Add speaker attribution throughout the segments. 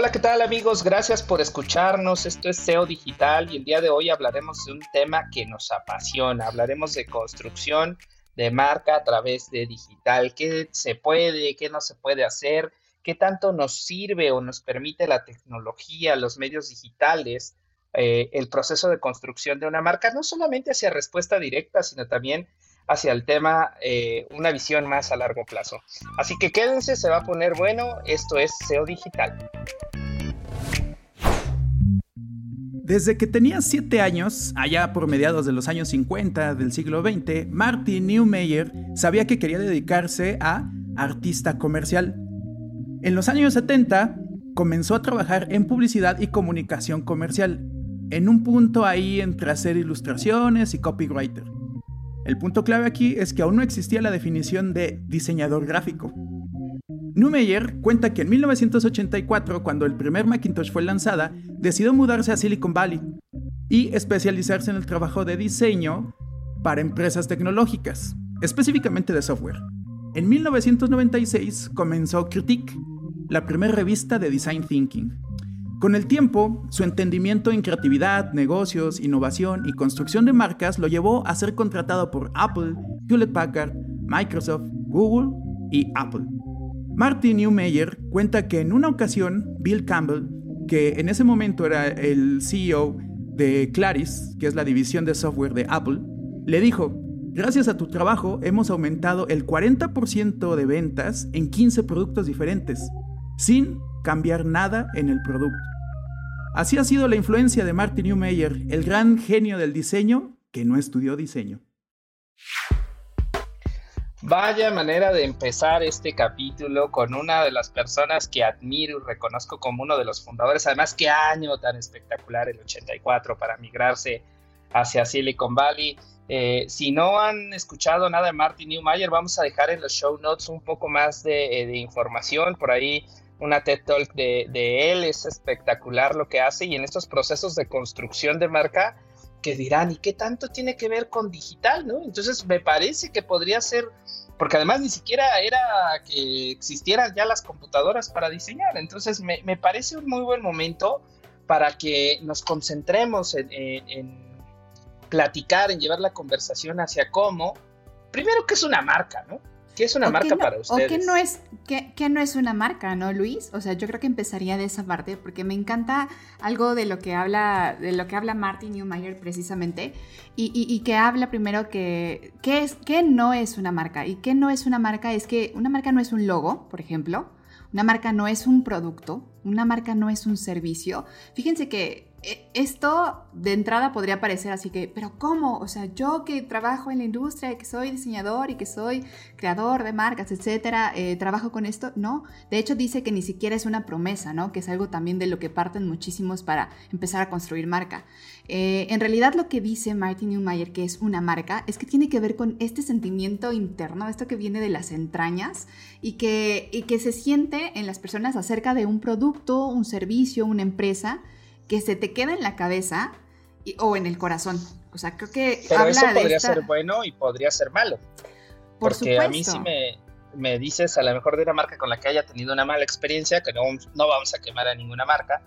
Speaker 1: Hola, ¿qué tal amigos? Gracias por escucharnos. Esto es SEO Digital y el día de hoy hablaremos de un tema que nos apasiona. Hablaremos de construcción de marca a través de digital. ¿Qué se puede, qué no se puede hacer? ¿Qué tanto nos sirve o nos permite la tecnología, los medios digitales, eh, el proceso de construcción de una marca? No solamente hacia respuesta directa, sino también hacia el tema eh, una visión más a largo plazo. Así que quédense, se va a poner bueno. Esto es SEO Digital.
Speaker 2: Desde que tenía 7 años, allá por mediados de los años 50 del siglo XX, Martin Neumeyer sabía que quería dedicarse a artista comercial. En los años 70 comenzó a trabajar en publicidad y comunicación comercial, en un punto ahí entre hacer ilustraciones y copywriter. El punto clave aquí es que aún no existía la definición de diseñador gráfico. Neumeyer cuenta que en 1984, cuando el primer Macintosh fue lanzada, decidió mudarse a Silicon Valley y especializarse en el trabajo de diseño para empresas tecnológicas, específicamente de software. En 1996 comenzó Critique, la primera revista de Design Thinking, con el tiempo, su entendimiento en creatividad, negocios, innovación y construcción de marcas lo llevó a ser contratado por Apple, Hewlett Packard, Microsoft, Google y Apple. Martin Neumeyer cuenta que en una ocasión Bill Campbell, que en ese momento era el CEO de Claris, que es la división de software de Apple, le dijo, gracias a tu trabajo hemos aumentado el 40% de ventas en 15 productos diferentes, sin cambiar nada en el producto. Así ha sido la influencia de Martin Neumeyer, el gran genio del diseño que no estudió diseño.
Speaker 1: Vaya manera de empezar este capítulo con una de las personas que admiro y reconozco como uno de los fundadores. Además, qué año tan espectacular el 84 para migrarse hacia Silicon Valley. Eh, si no han escuchado nada de Martin Neumeyer, vamos a dejar en los show notes un poco más de, eh, de información. Por ahí una TED Talk de, él, es espectacular lo que hace y en estos procesos de construcción de marca que dirán, ¿y qué tanto tiene que ver con digital? ¿no? Entonces me parece que podría ser, porque además ni siquiera era que existieran ya las computadoras para diseñar, entonces me, parece un muy buen momento para que nos concentremos en, en platicar, en llevar la conversación hacia cómo, primero que es una marca, ¿no? ¿Qué es una marca para ustedes?
Speaker 3: O qué no, es, qué, no es una marca, ¿no, Luis? O sea, yo creo que empezaría de esa parte, porque me encanta algo de lo que habla, de lo que habla Martin Neumeyer precisamente, y, que habla primero que ¿qué, es, qué no es una marca. Y qué no es una marca es que una marca no es un logo, por ejemplo, una marca no es un producto, una marca no es un servicio. Fíjense que esto de entrada podría parecer así que, pero ¿cómo? O sea, yo que trabajo en la industria, que soy diseñador y que soy creador de marcas, etcétera, eh, trabajo con esto. No, de hecho dice que ni siquiera es una promesa, ¿no? Que es algo también de lo que parten muchísimos para empezar a construir marca. Eh, en realidad lo que dice Martin Neumeyer que es una marca es que tiene que ver con este sentimiento interno, esto que viene de las entrañas y que, y que se siente en las personas acerca de un producto, un servicio, una empresa que se te queda en la cabeza o en el corazón. O sea, creo que
Speaker 1: Pero eso podría ser bueno y podría ser malo. Por porque a mí si me, me, dices a lo mejor de una marca con la que haya tenido una mala experiencia, que no, no vamos a quemar a ninguna marca,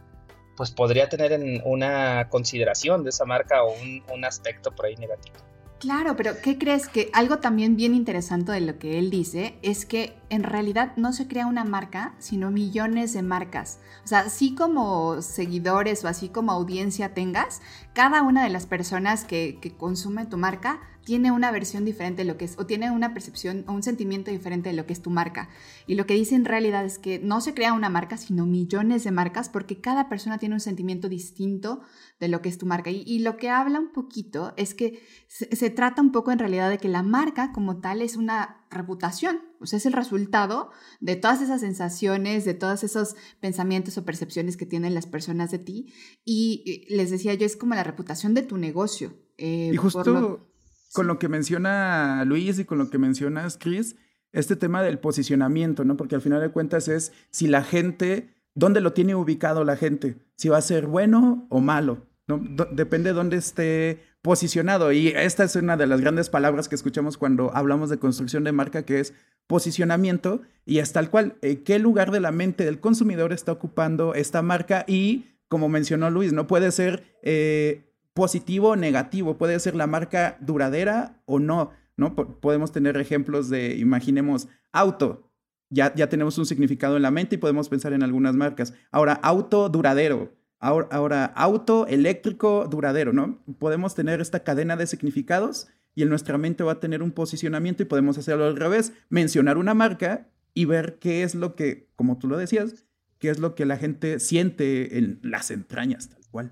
Speaker 1: pues podría tener en una consideración de esa marca o un, un aspecto por ahí negativo.
Speaker 3: Claro, pero ¿qué crees? Que algo también bien interesante de lo que él dice es que en realidad no se crea una marca, sino millones de marcas. O sea, así como seguidores o así como audiencia tengas, cada una de las personas que, que consumen tu marca tiene una versión diferente de lo que es, o tiene una percepción o un sentimiento diferente de lo que es tu marca. Y lo que dice en realidad es que no se crea una marca, sino millones de marcas, porque cada persona tiene un sentimiento distinto de lo que es tu marca. Y, lo que habla un poquito es que se, se, trata un poco en realidad de que la marca como tal es una reputación. O sea, es el resultado de todas esas sensaciones, de todos esos pensamientos o percepciones que tienen las personas de ti. Y les decía yo, es como la reputación de tu negocio.
Speaker 2: Eh, y justo con lo que menciona Luis y con lo que mencionas, Chris, este tema del posicionamiento, ¿no? Porque al final de cuentas es si la gente, ¿dónde lo tiene ubicado la gente? Si va a ser bueno o malo, ¿no? depende de dónde esté posicionado. Y esta es una de las grandes palabras que escuchamos cuando hablamos de construcción de marca, que es posicionamiento. Y es tal cual, eh, ¿qué lugar de la mente del consumidor está ocupando esta marca? Y como mencionó Luis, no puede ser eh, positivo o negativo, puede ser la marca duradera o no. ¿no? podemos tener ejemplos de, imaginemos, auto. Ya, ya tenemos un significado en la mente y podemos pensar en algunas marcas. Ahora, auto duradero. Ahora, ahora, auto eléctrico duradero, ¿no? Podemos tener esta cadena de significados y en nuestra mente va a tener un posicionamiento y podemos hacerlo al revés, mencionar una marca y ver qué es lo que, como tú lo decías, qué es lo que la gente siente en las entrañas, tal cual.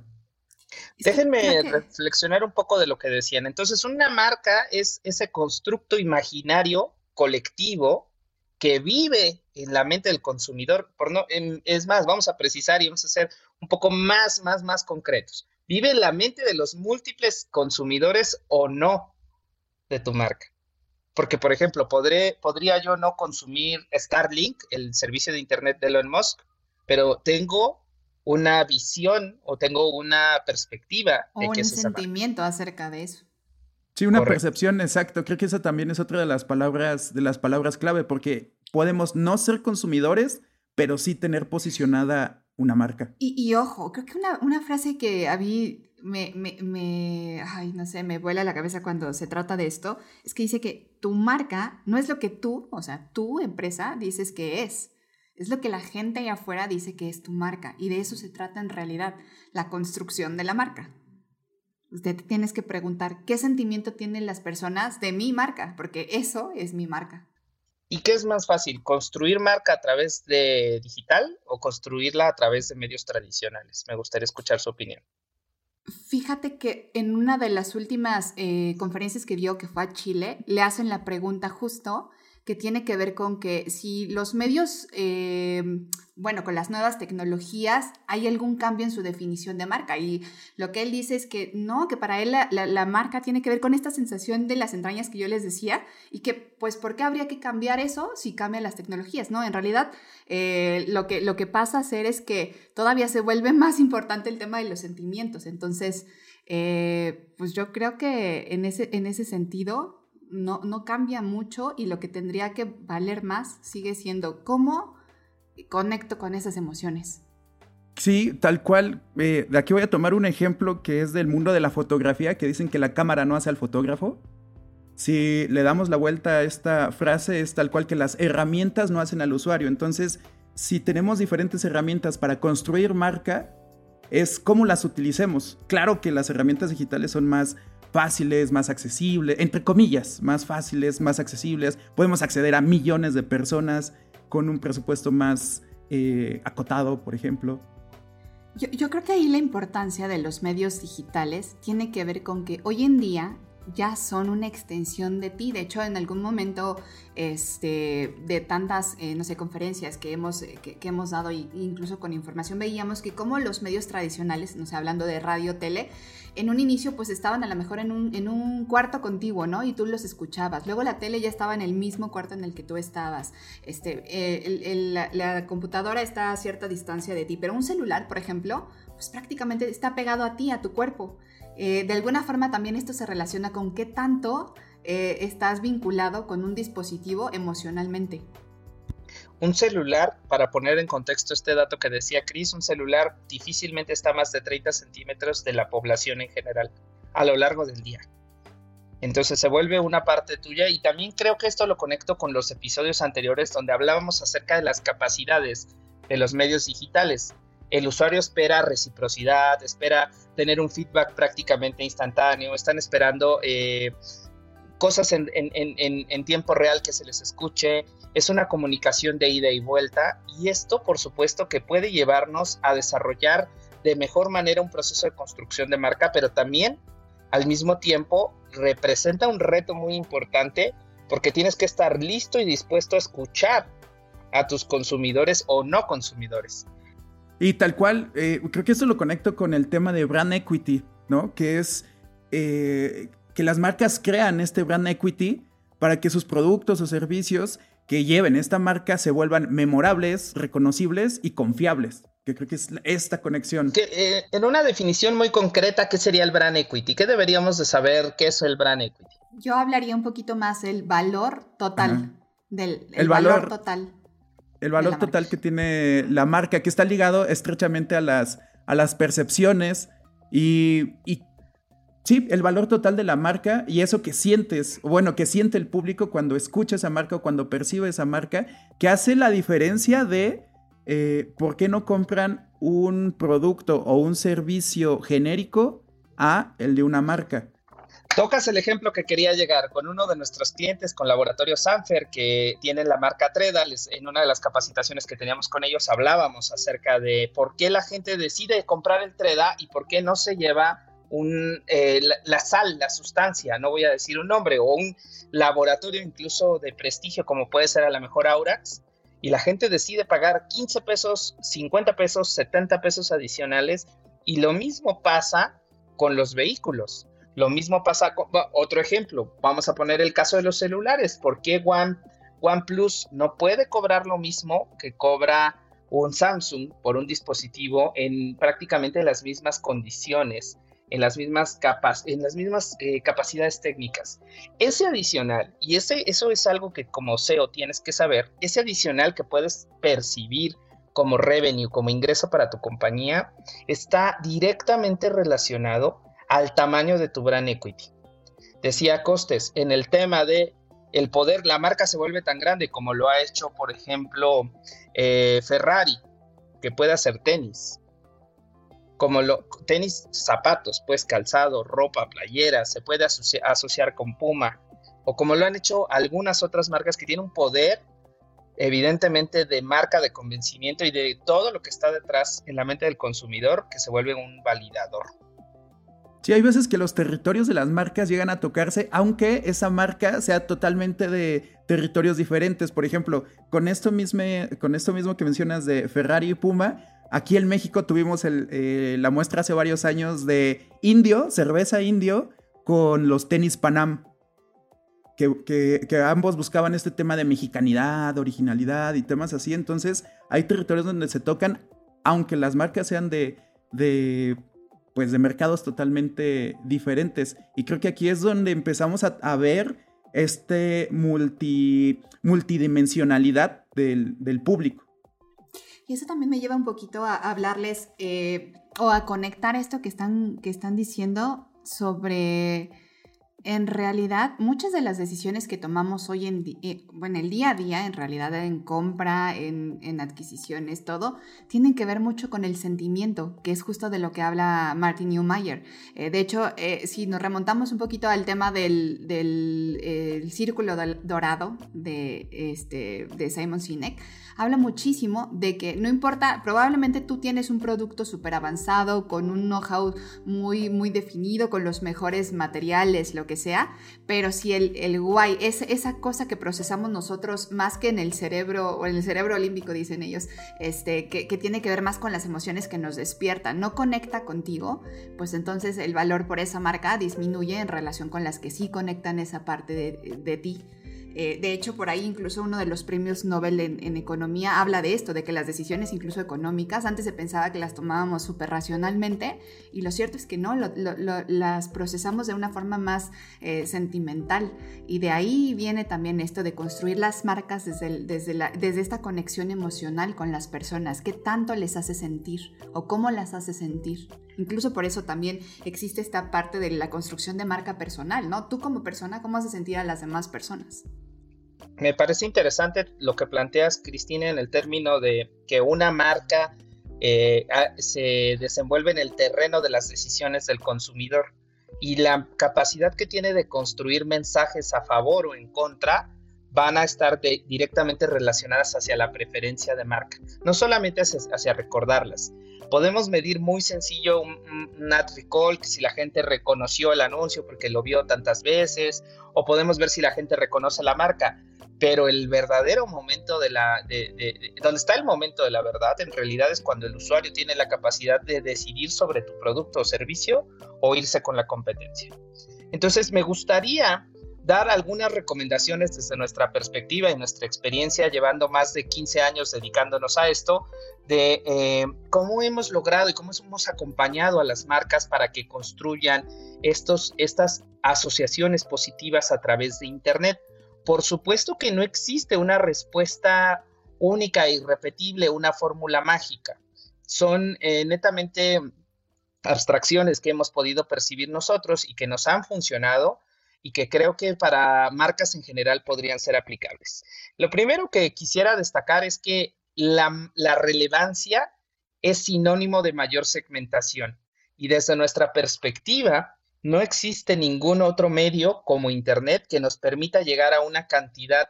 Speaker 1: Déjenme reflexionar un poco de lo que decían. Entonces, una marca es ese constructo imaginario colectivo que vive en la mente del consumidor. Por no, es más, vamos a precisar y vamos a ser un poco más, más, más concretos. Vive en la mente de los múltiples consumidores o no de tu marca. Porque, por ejemplo, podré, podría yo no consumir Starlink, el servicio de Internet de Elon Musk, pero tengo una visión o tengo una perspectiva
Speaker 3: de o un sentimiento acerca de eso.
Speaker 2: Sí, una percepción, exacto. Creo que esa también es otra de las palabras, de las palabras clave, porque podemos no ser consumidores, pero sí tener posicionada una marca.
Speaker 3: Y, ojo, creo que una, frase que a mí me, me, me, ay, no sé, me vuela la cabeza cuando se trata de esto, es que dice que tu marca no es lo que tú, o sea, tu empresa dices que es, es lo que la gente allá afuera dice que es tu marca y de eso se trata en realidad, la construcción de la marca. Usted tienes que preguntar qué sentimiento tienen las personas de mi marca, porque eso es mi marca.
Speaker 1: ¿Y qué es más fácil, construir marca a través de digital o construirla a través de medios tradicionales? Me gustaría escuchar su opinión.
Speaker 3: Fíjate que en una de las últimas eh, conferencias que dio, que fue a Chile, le hacen la pregunta justo que tiene que ver con que si los medios, eh, bueno, con las nuevas tecnologías, hay algún cambio en su definición de marca. Y lo que él dice es que no, que para él la, marca tiene que ver con esta sensación de las entrañas que yo les decía y que, pues, ¿por qué habría que cambiar eso si cambian las tecnologías? No, en realidad eh, lo, que, lo que pasa a ser es que todavía se vuelve más importante el tema de los sentimientos. Entonces, eh, pues yo creo que en ese, en ese sentido no, no cambia mucho y lo que tendría que valer más sigue siendo cómo conecto con esas emociones.
Speaker 2: Sí, tal cual. Eh, de aquí voy a tomar un ejemplo que es del mundo de la fotografía, que dicen que la cámara no hace al fotógrafo. Si le damos la vuelta a esta frase, es tal cual que las herramientas no hacen al usuario. Entonces, si tenemos diferentes herramientas para construir marca, es cómo las utilicemos. Claro que las herramientas digitales son más fáciles, más accesibles, entre comillas, más fáciles, más accesibles. Podemos acceder a millones de personas con un presupuesto más eh, acotado, por ejemplo.
Speaker 3: Yo, yo, creo que ahí la importancia de los medios digitales tiene que ver con que hoy en día ya son una extensión de ti. De hecho, en algún momento este, de tantas, eh, no sé, conferencias que hemos, eh, que, hemos dado, incluso con información, veíamos que como los medios tradicionales, no sé, hablando de radio, tele, en un inicio pues estaban a lo mejor en un, en un cuarto contiguo, ¿no? Y tú los escuchabas. Luego la tele ya estaba en el mismo cuarto en el que tú estabas. Este, eh, la, la computadora está a cierta distancia de ti, pero un celular, por ejemplo, pues prácticamente está pegado a ti, a tu cuerpo. Eh, de alguna forma también esto se relaciona con qué tanto eh, estás vinculado con un dispositivo emocionalmente.
Speaker 1: Un celular, para poner en contexto este dato que decía Chris, un celular difícilmente está más de 30 centímetros de la población en general a lo largo del día. Entonces se vuelve una parte tuya y también creo que esto lo conecto con los episodios anteriores donde hablábamos acerca de las capacidades de los medios digitales el usuario espera reciprocidad, espera tener un feedback prácticamente instantáneo, están esperando eh, cosas en, tiempo real que se les escuche, es una comunicación de ida y vuelta y esto por supuesto que puede llevarnos a desarrollar de mejor manera un proceso de construcción de marca, pero también al mismo tiempo representa un reto muy importante porque tienes que estar listo y dispuesto a escuchar a tus consumidores o no consumidores.
Speaker 2: Y tal cual, eh, creo que eso lo conecto con el tema de brand equity, ¿no? Que es eh, que las marcas crean este brand equity para que sus productos o servicios que lleven esta marca se vuelvan memorables, reconocibles y confiables. Que creo que es esta conexión.
Speaker 1: Eh, en una definición muy concreta, ¿qué sería el brand equity? ¿Qué deberíamos de saber qué es el brand equity?
Speaker 3: Yo hablaría un poquito más del valor total. Del el, valor, total.
Speaker 2: El valor total que tiene la marca, que está ligado estrechamente a las, a las percepciones y, y Sí, el valor total de la marca y eso que sientes, bueno, que siente el público cuando escucha esa marca o cuando percibe esa marca, que hace la diferencia de eh, por qué no compran un producto o un servicio genérico a el de una marca.
Speaker 1: Tocas el ejemplo que quería llegar con uno de nuestros clientes con Laboratorio Sanfer que tienen la marca Treda. en una de las capacitaciones que teníamos con ellos hablábamos acerca de por qué la gente decide comprar el Treda y por qué no se lleva eh, la, sal, la sustancia, no voy a decir un nombre, o un laboratorio incluso de prestigio como puede ser a lo mejor Aurax, y la gente decide pagar 15 pesos, 50 pesos, 70 pesos adicionales, y lo mismo pasa con los vehículos. Lo mismo pasa con otro ejemplo. Vamos a poner el caso de los celulares. ¿Por qué One, OnePlus no puede cobrar lo mismo que cobra un Samsung por un dispositivo en prácticamente las mismas condiciones? en las mismas eh, capacidades técnicas. Ese adicional, y ese, eso es algo que como SEO tienes que saber, ese adicional que puedes percibir como revenue, como ingreso para tu compañía, está directamente relacionado al tamaño de tu brand equity. Decía Costes, en el tema de el poder, la marca se vuelve tan grande como lo ha hecho, por ejemplo, eh, Ferrari, que puede hacer tenis, como lo, tenis, zapatos, pues calzado, ropa, playera, se puede asociar con Puma, o como lo han hecho algunas otras marcas que tienen un poder evidentemente de marca, de convencimiento y de todo lo que está detrás en la mente del consumidor que se vuelve un validador.
Speaker 2: Sí, hay veces que los territorios de las marcas llegan a tocarse, aunque esa marca sea totalmente de territorios diferentes. Por ejemplo, con esto mismo, con esto mismo que mencionas de Ferrari y Puma, Aquí en México tuvimos eh, la muestra hace varios años de indio, cerveza indio, con los tenis Panam. Que, ambos buscaban este tema de mexicanidad, originalidad y temas así. Entonces, hay territorios donde se tocan, aunque las marcas sean de, de pues de mercados totalmente diferentes. Y creo que aquí es donde empezamos a, ver este multi, multidimensionalidad del, del público.
Speaker 3: Y eso también me lleva un poquito a hablarles eh, o a conectar esto que están, que están diciendo sobre en realidad, muchas de las decisiones que tomamos hoy en, eh, bueno, el día a día, en realidad en compra, en, adquisiciones, todo, tienen que ver mucho con el sentimiento, que es justo de lo que habla Martin Neumayer. Eh, de hecho, eh, si nos remontamos un poquito al tema del, del círculo dorado de, este, de Simon Sinek, habla muchísimo de que no importa, probablemente tú tienes un producto súper avanzado, con un know-how muy, muy definido, con los mejores materiales, lo que sea, pero si el, el guay es esa cosa que procesamos nosotros más que en el cerebro, o en el cerebro olímpico, dicen ellos, este, que, tiene que ver más con las emociones que nos despiertan, no conecta contigo, pues entonces el valor por esa marca disminuye en relación con las que sí conectan esa parte de, de ti. Eh, de hecho, por ahí incluso uno de los premios Nobel en, economía habla de esto, de que las decisiones incluso económicas, antes se pensaba que las tomábamos súper racionalmente y lo cierto es que no, las procesamos de una forma más eh, sentimental y de ahí viene también esto de construir las marcas desde, desde, desde esta conexión emocional con las personas, qué tanto les hace sentir o cómo las hace sentir. Incluso por eso también existe esta parte de la construcción de marca personal, ¿no? Tú como persona, ¿cómo haces sentir a las demás personas?
Speaker 1: Me parece interesante lo que planteas, Cristina, en el término de que una marca eh, se desenvuelve en el terreno de las decisiones del consumidor y la capacidad que tiene de construir mensajes a favor o en contra van a estar directamente relacionadas hacia la preferencia de marca, no solamente hacia, recordarlas. Podemos medir muy sencillo un, un ad recall, que si la gente reconoció el anuncio porque lo vio tantas veces, o podemos ver si la gente reconoce la marca pero el verdadero momento de la, de, donde está el momento de la verdad, en realidad es cuando el usuario tiene la capacidad de decidir sobre tu producto o servicio o irse con la competencia. Entonces, me gustaría dar algunas recomendaciones desde nuestra perspectiva y nuestra experiencia, llevando más de 15 años dedicándonos a esto, de eh, cómo hemos logrado y cómo hemos acompañado a las marcas para que construyan estos, estas asociaciones positivas a través de Internet. Por supuesto que no existe una respuesta única e irrepetible, una fórmula mágica. Son eh, netamente abstracciones que hemos podido percibir nosotros y que nos han funcionado y que creo que para marcas en general podrían ser aplicables. Lo primero que quisiera destacar es que la, relevancia es sinónimo de mayor segmentación y desde nuestra perspectiva, no existe ningún otro medio como Internet que nos permita llegar a una cantidad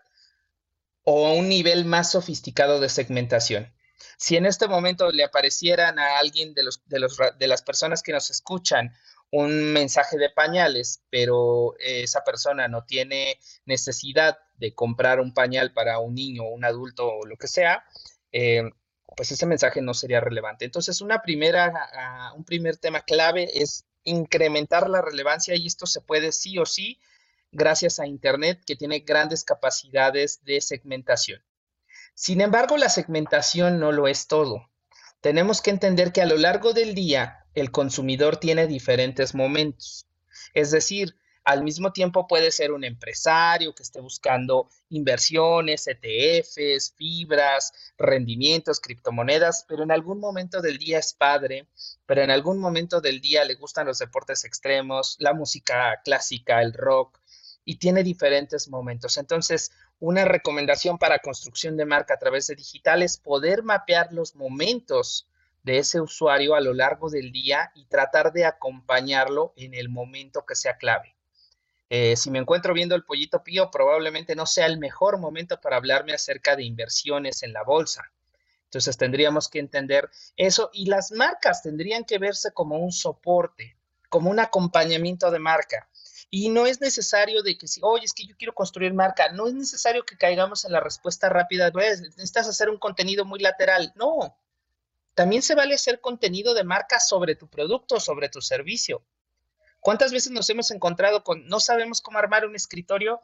Speaker 1: o a un nivel más sofisticado de segmentación. Si en este momento le aparecieran a alguien de, los, de las personas que nos escuchan un mensaje de pañales, pero esa persona no tiene necesidad de comprar un pañal para un niño un adulto o lo que sea, eh, pues ese mensaje no sería relevante. Entonces, una primera, un primer tema clave es incrementar la relevancia y esto se puede sí o sí gracias a Internet que tiene grandes capacidades de segmentación. Sin embargo, la segmentación no lo es todo. Tenemos que entender que a lo largo del día el consumidor tiene diferentes momentos. Es decir, al mismo tiempo puede ser un empresario que esté buscando inversiones, ETFs, fibras, rendimientos, criptomonedas, pero en algún momento del día es padre, pero en algún momento del día le gustan los deportes extremos, la música clásica, el rock, y tiene diferentes momentos. Entonces, una recomendación para construcción de marca a través de digital es poder mapear los momentos de ese usuario a lo largo del día y tratar de acompañarlo en el momento que sea clave. Eh, si me encuentro viendo el pollito pío, probablemente no sea el mejor momento para hablarme acerca de inversiones en la bolsa. Entonces tendríamos que entender eso y las marcas tendrían que verse como un soporte, como un acompañamiento de marca. Y no es necesario de que si, oye, es que yo quiero construir marca, no es necesario que caigamos en la respuesta rápida, necesitas hacer un contenido muy lateral. No, también se vale hacer contenido de marca sobre tu producto, sobre tu servicio. ¿Cuántas veces nos hemos encontrado con no sabemos cómo armar un escritorio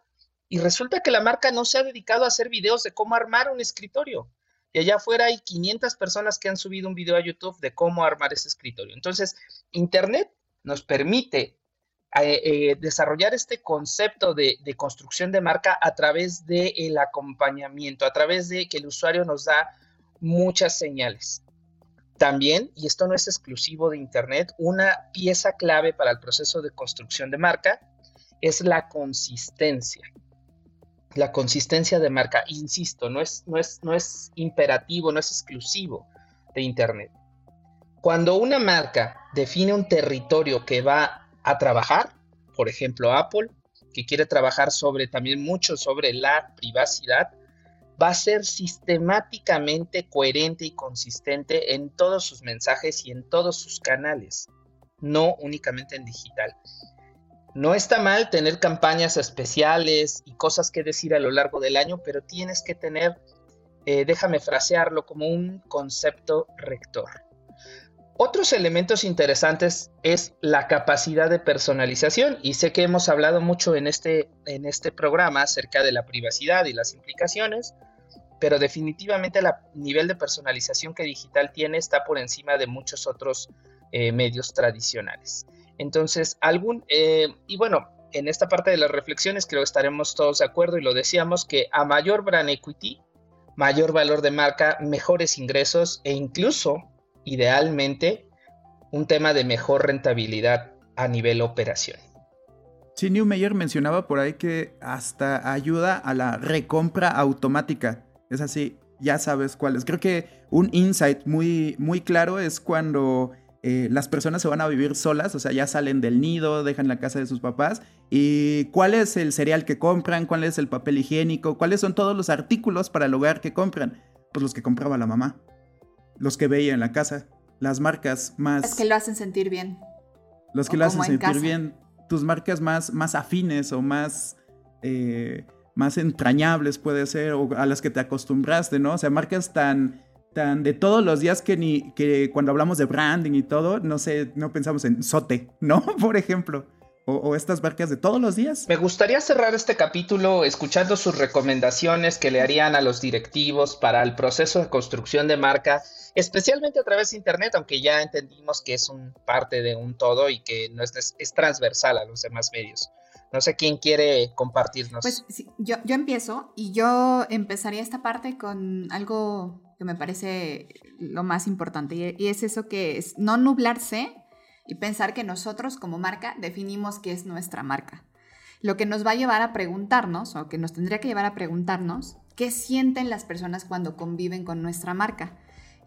Speaker 1: y resulta que la marca no se ha dedicado a hacer videos de cómo armar un escritorio? Y allá afuera hay 500 personas que han subido un video a YouTube de cómo armar ese escritorio. Entonces, Internet nos permite eh, eh, desarrollar este concepto de, construcción de marca a través del acompañamiento, a través de que el usuario nos da muchas señales. También, y esto no es exclusivo de Internet, una pieza clave para el proceso de construcción de marca es la consistencia. La consistencia de marca, insisto, no es, no es, no es imperativo, no es exclusivo de Internet. Cuando una marca define un territorio que va a trabajar, por ejemplo Apple, que quiere trabajar sobre también mucho sobre la privacidad, va a ser sistemáticamente coherente y consistente en todos sus mensajes y en todos sus canales, no únicamente en digital. No está mal tener campañas especiales y cosas que decir a lo largo del año, pero tienes que tener, eh, déjame frasearlo, como un concepto rector. Otros elementos interesantes es la capacidad de personalización y sé que hemos hablado mucho en este, en este programa acerca de la privacidad y las implicaciones, pero definitivamente el nivel de personalización que digital tiene está por encima de muchos otros eh, medios tradicionales. Entonces, algún, eh, y bueno, en esta parte de las reflexiones creo que estaremos todos de acuerdo y lo decíamos que a mayor brand equity, mayor valor de marca, mejores ingresos e incluso, idealmente, un tema de mejor rentabilidad a nivel operación.
Speaker 2: Sí, Newmeyer mencionaba por ahí que hasta ayuda a la recompra automática. Es así, ya sabes cuál es. Creo que un insight muy, muy claro es cuando eh, las personas se van a vivir solas, o sea, ya salen del nido, dejan la casa de sus papás. ¿Y cuál es el cereal que compran? ¿Cuál es el papel higiénico? ¿Cuáles son todos los artículos para el hogar que compran? Pues los que compraba la mamá, los que veía en la casa. las marcas más...
Speaker 3: Es que lo hacen sentir bien.
Speaker 2: Los que lo hacen sentir bien. Tus marcas más, más afines o más... Eh, más entrañables puede ser, o a las que te acostumbraste, ¿no? O sea, marcas tan, tan de todos los días que ni que cuando hablamos de branding y todo, no sé, no pensamos en sote, ¿no? Por ejemplo o, estas marcas de todos los días.
Speaker 1: Me gustaría cerrar este capítulo escuchando sus recomendaciones que le harían a los directivos para el proceso de construcción de marca, especialmente a través de Internet, aunque ya entendimos que es un parte de un todo y que no es, es transversal a los demás medios. No sé quién quiere compartirnos.
Speaker 3: Pues yo, yo empiezo y yo empezaría esta parte con algo que me parece lo más importante y, y es eso que es no nublarse y pensar que nosotros como marca definimos qué es nuestra marca. Lo que nos va a llevar a preguntarnos, o que nos tendría que llevar a preguntarnos, qué sienten las personas cuando conviven con nuestra marca.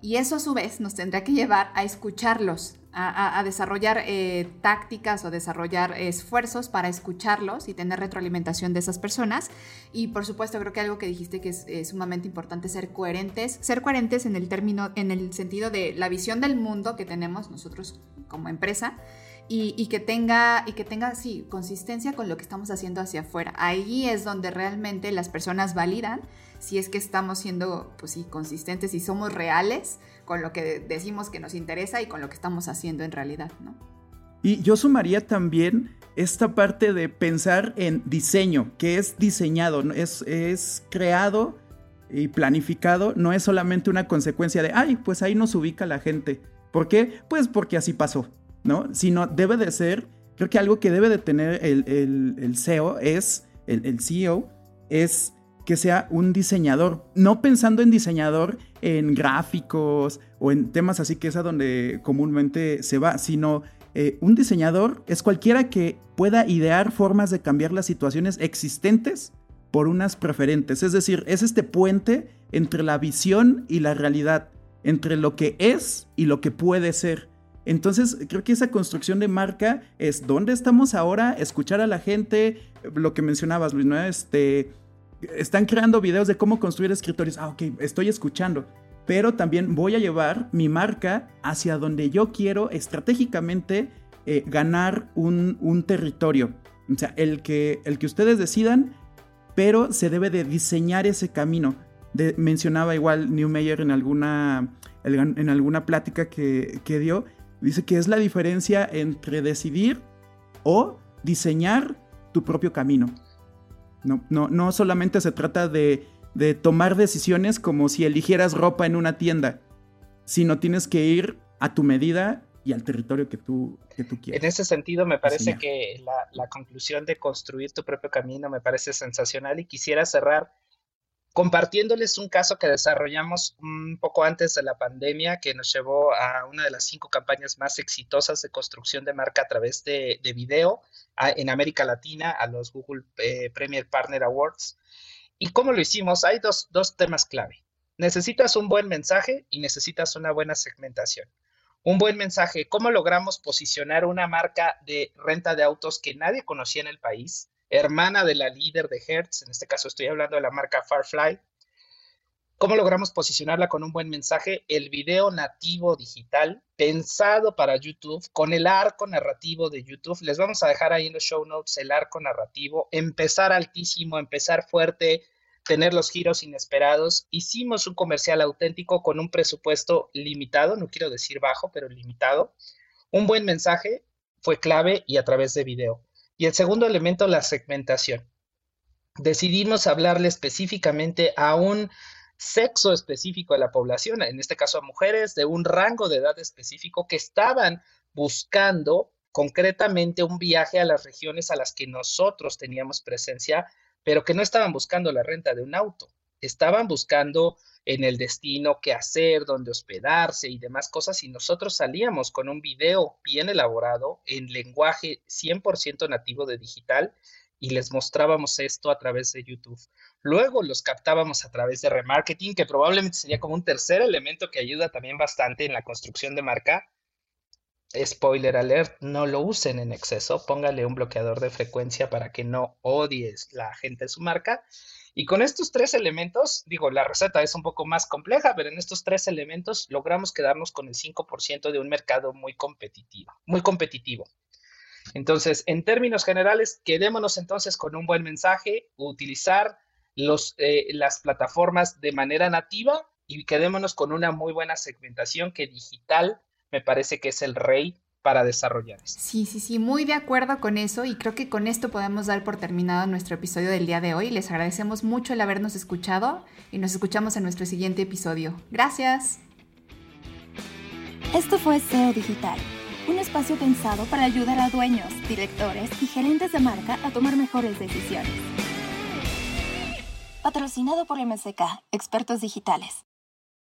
Speaker 3: Y eso a su vez nos tendrá que llevar a escucharlos, a, desarrollar eh, tácticas o desarrollar esfuerzos para escucharlos y tener retroalimentación de esas personas. Y por supuesto creo que algo que dijiste que es, sumamente importante ser coherentes, ser coherentes en el término, en el sentido de la visión del mundo que tenemos nosotros como empresa y, que tenga, y que tenga, sí, consistencia con lo que estamos haciendo hacia afuera. Ahí es donde realmente las personas validan si es que estamos siendo, pues sí, consistentes y somos reales con lo que decimos que nos interesa y con lo que estamos haciendo en realidad, ¿no?
Speaker 2: Y yo sumaría también esta parte de pensar en diseño, que es diseñado, es, es creado y planificado, no es solamente una consecuencia de, ay, pues ahí nos ubica la gente. ¿Por qué? Pues porque así pasó. ¿No? Sino debe de ser, creo que algo que debe de tener el, CEO es, el, CEO, es que sea un diseñador, no pensando en diseñador en gráficos o en temas así que es a donde comúnmente se va, sino eh, un diseñador es cualquiera que pueda idear formas de cambiar las situaciones existentes por unas preferentes, es decir, es este puente entre la visión y la realidad, entre lo que es y lo que puede ser. Entonces, creo que esa construcción de marca es dónde estamos ahora, escuchar a la gente, lo que mencionabas, Luis, ¿no? Este, están creando videos de cómo construir escritorios. Ah, ok, estoy escuchando. Pero también voy a llevar mi marca hacia donde yo quiero estratégicamente eh, ganar un, territorio. O sea, el que, el que ustedes decidan, pero se debe de diseñar ese camino. mencionaba igual Newmeyer en alguna, en alguna plática que, que dio Dice que es la diferencia entre decidir o diseñar tu propio camino. No, no, no solamente se trata de, tomar decisiones como si eligieras ropa en una tienda, sino tienes que ir a tu medida y al territorio que tú, que tú quieres.
Speaker 1: En ese sentido, me parece que la, la, conclusión de construir tu propio camino me parece sensacional y quisiera cerrar compartiéndoles un caso que desarrollamos un poco antes de la pandemia que nos llevó a una de las cinco campañas más exitosas de construcción de marca a través de, video en América Latina, a los Google eh, Premier Partner Awards. ¿Y cómo lo hicimos? Hay dos, dos temas clave. Necesitas un buen mensaje y necesitas una buena segmentación. Un buen mensaje, ¿cómo logramos posicionar una marca de renta de autos que nadie conocía en el país? Hermana de la líder de Hertz, en este caso estoy hablando de la marca Farfly. ¿Cómo logramos posicionarla con un buen mensaje? El video nativo digital pensado para YouTube con el arco narrativo de YouTube. Les vamos a dejar ahí en los show notes el arco narrativo. Empezar altísimo, empezar fuerte, tener los giros inesperados. Hicimos un comercial auténtico con un presupuesto limitado, no quiero decir bajo, pero limitado. Un buen mensaje fue clave y a través de video. Y el segundo elemento, la segmentación. Decidimos hablarle específicamente a un sexo específico de la población, en este caso a mujeres de un rango de edad específico que estaban buscando concretamente un viaje a las regiones a las que nosotros teníamos presencia, pero que no estaban buscando la renta de un auto, estaban buscando en el destino qué hacer, dónde hospedarse y demás cosas. Y nosotros salíamos con un video bien elaborado en lenguaje 100% nativo de digital y les mostrábamos esto a través de YouTube. Luego los captábamos a través de remarketing, que probablemente sería como un tercer elemento que ayuda también bastante en la construcción de marca. Spoiler alert, no lo usen en exceso, póngale un bloqueador de frecuencia para que no odies la gente de su marca Y con estos tres elementos, digo, la receta es un poco más compleja, pero en estos tres elementos logramos quedarnos con el 5% de un mercado muy competitivo, muy competitivo. Entonces, en términos generales, quedémonos entonces con un buen mensaje, utilizar eh, las plataformas de manera nativa y quedémonos con una muy buena segmentación que digital me parece que es el rey para desarrollar esto.
Speaker 3: Sí, sí, sí, muy de acuerdo con eso y creo que con esto podemos dar por terminado nuestro episodio del día de hoy. Les agradecemos mucho el habernos escuchado y nos escuchamos en nuestro siguiente episodio. Gracias.
Speaker 4: Esto fue SEO Digital, un espacio pensado para ayudar a dueños, directores y gerentes de marca a tomar mejores decisiones. Patrocinado por MSK, expertos digitales.